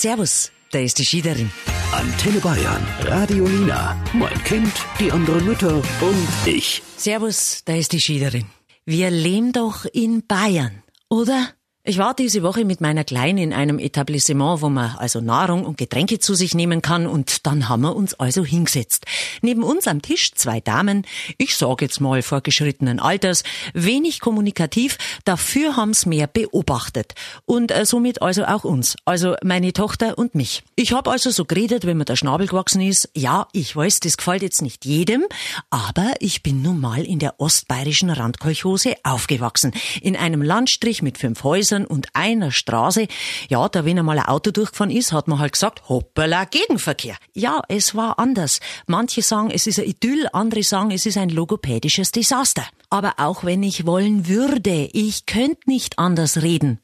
Servus, da ist die Schiederin. Antenne Bayern, Radio Nina, mein Kind, die anderen Mütter und ich. Servus, da ist die Schiederin. Wir leben doch in Bayern, oder? Ich war diese Woche mit meiner Kleinen in einem Etablissement, wo man also Nahrung und Getränke zu sich nehmen kann. Und dann haben wir uns also hingesetzt. Neben uns am Tisch zwei Damen, ich sage jetzt mal vorgeschrittenen Alters, wenig kommunikativ, dafür haben's mehr beobachtet. Und äh, somit also auch uns, also meine Tochter und mich. Ich habe also so geredet, wenn mir der Schnabel gewachsen ist, ja, ich weiß, das gefällt jetzt nicht jedem, aber ich bin nun mal in der ostbayerischen Randkolchose aufgewachsen, in einem Landstrich mit fünf Häusern Häusern und einer Straße. Ja, da wenn einmal ein Auto durchgefahren ist, hat man halt gesagt, hoppala, Gegenverkehr. Ja, es war anders. Manche sagen, es ist ein Idyll, andere sagen, es ist ein logopädisches Desaster. Aber auch wenn ich wollen würde, ich könnte nicht anders reden.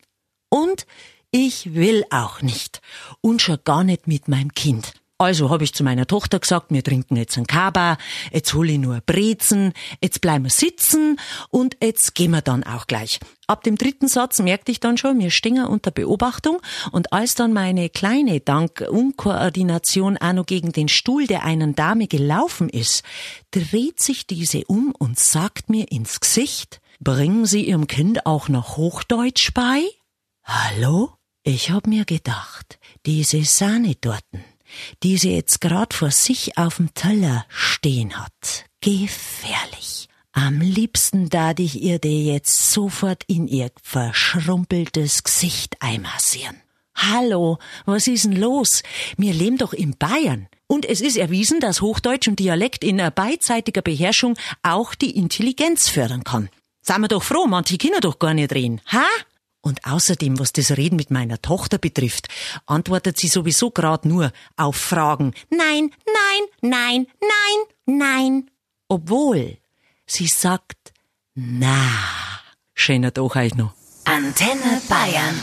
Und ich will auch nicht. Und schon gar nicht mit meinem Kind. Also habe ich zu meiner Tochter gesagt, wir trinken jetzt einen Kaba, jetzt hol ich nur Brezen, jetzt bleiben wir sitzen und jetzt gehen wir dann auch gleich. Ab dem dritten Satz merkte ich dann schon, wir stehen unter Beobachtung und als dann meine Kleine dank Unkoordination auch noch gegen den Stuhl der einen Dame gelaufen ist, dreht sich diese um und sagt mir ins Gesicht, bringen Sie Ihrem Kind auch noch Hochdeutsch bei? Hallo? Ich hab mir gedacht, diese Sahne dorten die sie jetzt grad vor sich auf dem Teller stehen hat. Gefährlich. Am liebsten dat ich ihr die jetzt sofort in ihr verschrumpeltes Gesicht einmassieren. Hallo, was ist denn los? Wir leben doch in Bayern. Und es ist erwiesen, dass Hochdeutsch und Dialekt in beidseitiger Beherrschung auch die Intelligenz fördern kann. Seien wir doch froh, manche Kinder doch gar nicht reden, ha? Und außerdem, was das Reden mit meiner Tochter betrifft, antwortet sie sowieso gerade nur auf Fragen Nein, nein, nein, nein, nein. Obwohl sie sagt Na. Schöner doch euch noch. Antenne Bayern.